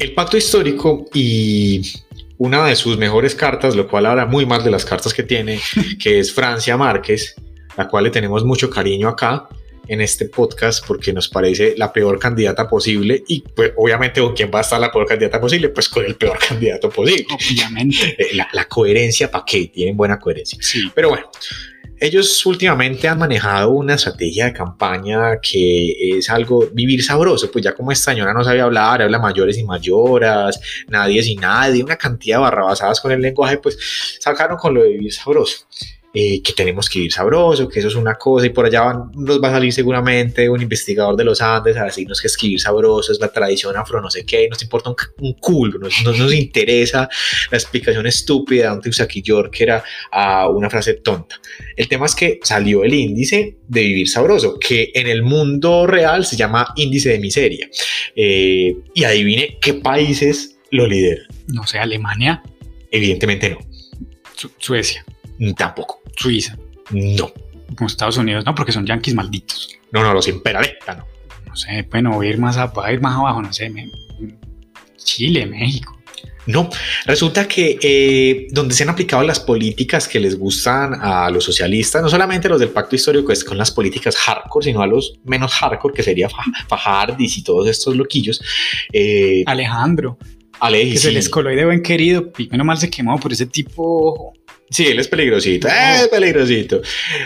el pacto histórico y una de sus mejores cartas, lo cual habla muy mal de las cartas que tiene, que es Francia Márquez, la cual le tenemos mucho cariño acá en este podcast porque nos parece la peor candidata posible y pues obviamente con quién va a estar la peor candidata posible, pues con el peor candidato posible. Obviamente. Eh, La, la coherencia, ¿para qué? Tienen buena coherencia. Sí. Pero bueno, ellos últimamente han manejado una estrategia de campaña que es algo vivir sabroso, pues ya como esta señora no sabe hablar, habla mayores y mayoras, nadie sin nadie, una cantidad de barrabasadas con el lenguaje, pues sacaron con lo de vivir sabroso. Eh, que tenemos que vivir sabroso, que eso es una cosa, y por allá van- nos va a salir seguramente un investigador de los Andes a decirnos que escribir sabroso es la tradición afro, no sé qué, nos importa un, un culo, nos, nos, nos interesa la explicación estúpida de un Tiusaki Yorker a una frase tonta. El tema es que salió el índice de vivir sabroso, que en el mundo real se llama índice de miseria. Eh, y adivine qué países lo lideran. No sé, Alemania, Evidentemente no. Su- Suecia, Tampoco. Suiza, No. como Estados Unidos, no, porque son yanquis malditos. No, no, los imperiales. no. No sé, bueno, voy a ir más, a, voy a ir más abajo, no sé, me- Chile, México. No, resulta que eh, donde se han aplicado las políticas que les gustan a los socialistas, no solamente los del pacto histórico, es con las políticas hardcore, sino a los menos hardcore, que sería Fa- Fajardis y todos estos loquillos. Eh, Alejandro, Ale, que se sí. les coló de buen querido, menos mal se quemó por ese tipo. Sí, él es peligrosito, es peligrosito.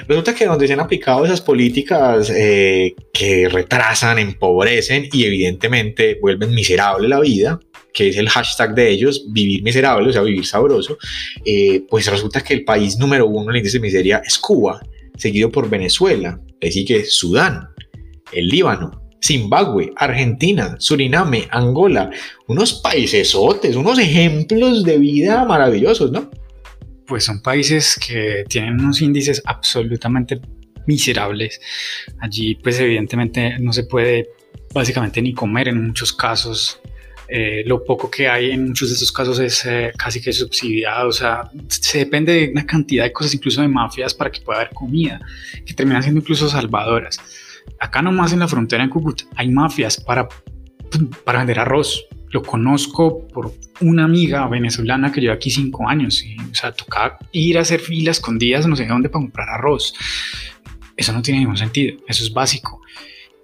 Resulta que donde se han aplicado esas políticas eh, que retrasan, empobrecen y evidentemente vuelven miserable la vida, que es el hashtag de ellos, vivir miserable, o sea, vivir sabroso, eh, pues resulta que el país número uno en el índice de miseria es Cuba, seguido por Venezuela, le sigue Sudán, el Líbano, Zimbabue, Argentina, Suriname, Angola, unos paisesotes, unos ejemplos de vida maravillosos, ¿no? Pues son países que tienen unos índices absolutamente miserables. Allí, pues evidentemente no se puede básicamente ni comer en muchos casos. Eh, lo poco que hay en muchos de estos casos es eh, casi que subsidiado, o sea, se depende de una cantidad de cosas, incluso de mafias, para que pueda haber comida, que terminan siendo incluso salvadoras. Acá nomás en la frontera en Cúcuta hay mafias para, para vender arroz. Lo conozco por una amiga venezolana que lleva aquí cinco años. Y, o sea, tocaba ir a hacer filas con días no sé dónde para comprar arroz. Eso no tiene ningún sentido. Eso es básico.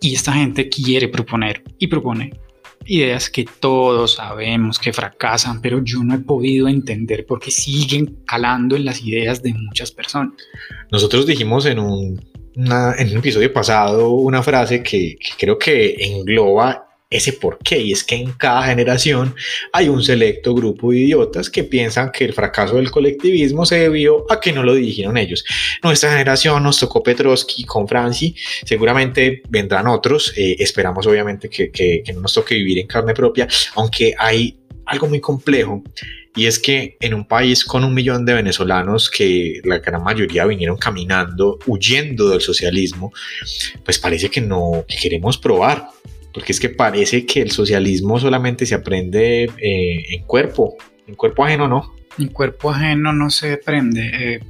Y esta gente quiere proponer y propone ideas que todos sabemos que fracasan, pero yo no he podido entender por qué siguen calando en las ideas de muchas personas. Nosotros dijimos en un, una- en un episodio pasado una frase que, que creo que engloba ese porqué y es que en cada generación hay un selecto grupo de idiotas que piensan que el fracaso del colectivismo se debió a que no lo dirigieron ellos. Nuestra generación nos tocó Petrovsky con Franci, seguramente vendrán otros, eh, esperamos obviamente que, que- no nos toque vivir en carne propia, aunque hay algo muy complejo y es que en un país con un millón de venezolanos que la gran mayoría vinieron caminando, huyendo del socialismo, pues parece que no que queremos probar. Porque es que parece que el socialismo solamente se aprende eh, en cuerpo, en cuerpo ajeno no. Mi cuerpo ajeno no se prende. eh,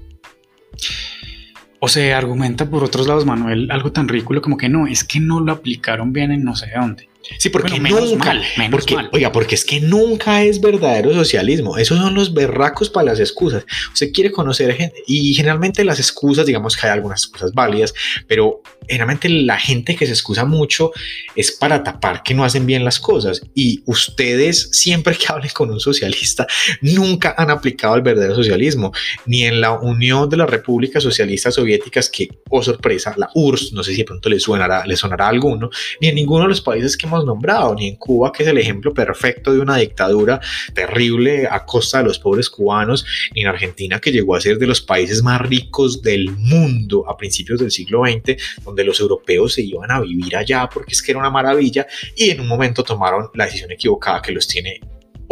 o se argumenta por otros lados, Manuel, algo tan ridículo como que no, es que no lo aplicaron bien en no sé dónde. Sí, porque Bueno, nunca, mal, porque, mal. oiga, porque es que nunca es verdadero socialismo. Esos son los berracos para las excusas. Usted quiere conocer gente y generalmente las excusas, digamos que hay algunas excusas válidas, pero generalmente la gente que se excusa mucho es para tapar que no hacen bien las cosas. Y ustedes siempre que hablen con un socialista nunca han aplicado el verdadero socialismo, ni en la Unión de las Repúblicas Socialistas Soviéticas, que, oh sorpresa, la URSS, no sé si de pronto le sonará, le sonará a alguno, ni en ninguno de los países que hemos nombrado, ni en Cuba, que es el ejemplo perfecto de una dictadura terrible a costa de los pobres cubanos, ni en Argentina, que llegó a ser de los países más ricos del mundo a principios del siglo XX, donde los europeos se iban a vivir allá porque es que era una maravilla, y en un momento tomaron la decisión equivocada que los tiene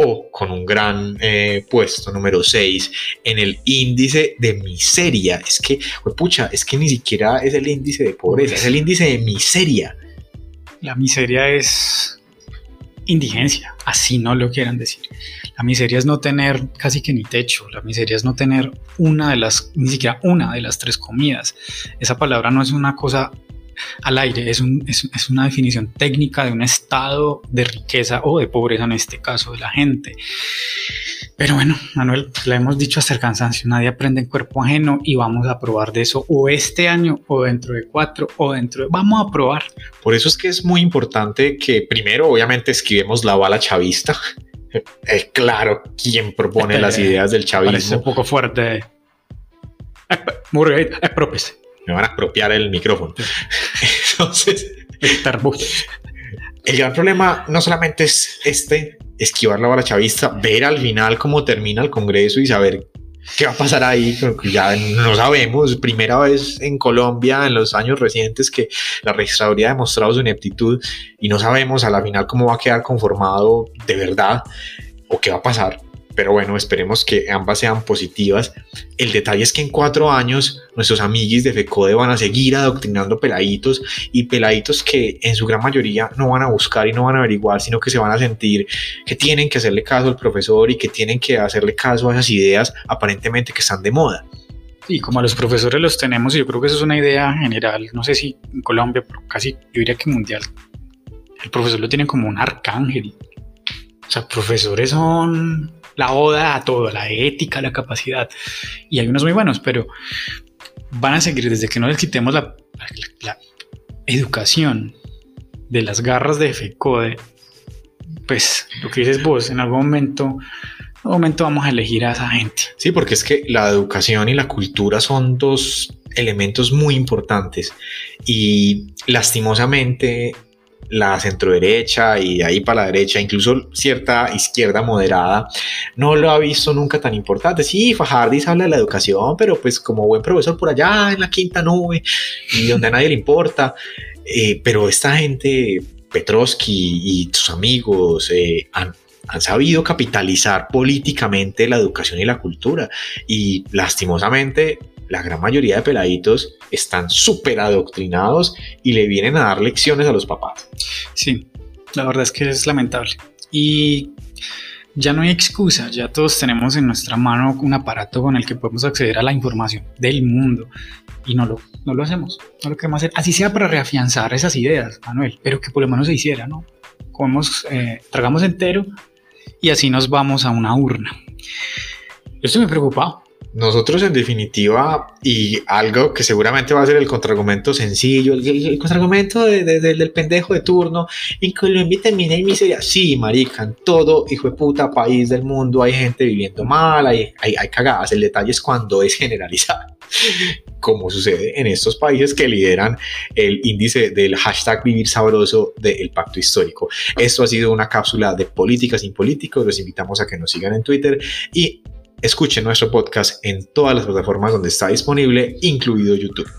o con un gran eh, puesto número 6 en el índice de miseria. Es que, pucha, es que ni siquiera es el índice de pobreza, es el índice de miseria. La miseria es indigencia, así no lo quieran decir. La miseria es no tener casi que ni techo, la miseria es no tener una de las, ni siquiera una de las tres comidas. Esa palabra no es una cosa al aire, es, es, una definición técnica de un estado de riqueza o de pobreza en este caso de la gente. Pero bueno, Manuel, le hemos dicho hasta el cansancio, nadie aprende en cuerpo ajeno y vamos a probar de eso o este año o dentro de cuatro o dentro de... Vamos a probar. Por eso es que es muy importante que primero obviamente esquivemos la bala chavista. Es claro quién propone las ideas del chavismo. Parece un poco fuerte. Murray, expropiese. Me van a apropiar el micrófono. Entonces, el gran problema no solamente es este, esquivar la bala chavista, ver al final cómo termina el Congreso y saber qué va a pasar ahí, ya no sabemos, primera vez en Colombia en los años recientes que la registraduría ha demostrado su ineptitud y no sabemos a la final cómo va a quedar conformado de verdad o qué va a pasar pero bueno, esperemos que ambas sean positivas. El detalle es que en cuatro años nuestros amiguis de FECODE van a seguir adoctrinando peladitos y peladitos que en su gran mayoría no van a buscar y no van a averiguar, sino que se van a sentir que tienen que hacerle caso al profesor y que tienen que hacerle caso a esas ideas aparentemente que están de moda. Y como a los profesores los tenemos, y yo creo que eso es una idea general, no sé si en Colombia, pero casi yo diría que mundial, el profesor lo tiene como un arcángel. O sea, profesores son la oda a todo, la ética, la capacidad. Y hay unos muy buenos, pero van a seguir desde que no les quitemos la, educación de las garras de FECODE. Pues lo que dices vos, en algún momento, momento vamos a elegir a esa gente. Sí, porque es que la educación y la cultura son dos elementos muy importantes y lastimosamente la centroderecha y de ahí para la derecha, incluso cierta izquierda moderada, no lo ha visto nunca tan importante. Sí, Fajardis habla de la educación, pero pues como buen profesor por allá en la quinta nube y donde a nadie le importa. Eh, pero esta gente, Petrovsky y sus amigos, eh, han, han sabido capitalizar políticamente la educación y la cultura y lastimosamente la gran mayoría de peladitos están súper adoctrinados y le vienen a dar lecciones a los papás. Sí, la verdad es que es lamentable. Y ya no hay excusa, ya todos tenemos en nuestra mano un aparato con el que podemos acceder a la información del mundo y no lo, no lo hacemos, no lo queremos hacer. Así sea para reafianzar esas ideas, Manuel, pero que por lo menos se hiciera, ¿no? Comemos, eh, tragamos entero y así nos vamos a una urna. Yo estoy muy preocupado nosotros en definitiva, y algo que seguramente va a ser el contraargumento sencillo, el, contraargumento del pendejo de turno, en Colombia termina en miseria. Sí, marica, en todo hijo de puta país del mundo hay gente viviendo mal, hay, hay, hay cagadas. El detalle es cuando es generalizado, como sucede en estos países que lideran el índice del hashtag vivir sabroso del pacto histórico. Esto ha sido una cápsula de políticas sin políticos. Los invitamos a que nos sigan en Twitter y Escuchen nuestro podcast en todas las plataformas donde está disponible, incluido YouTube.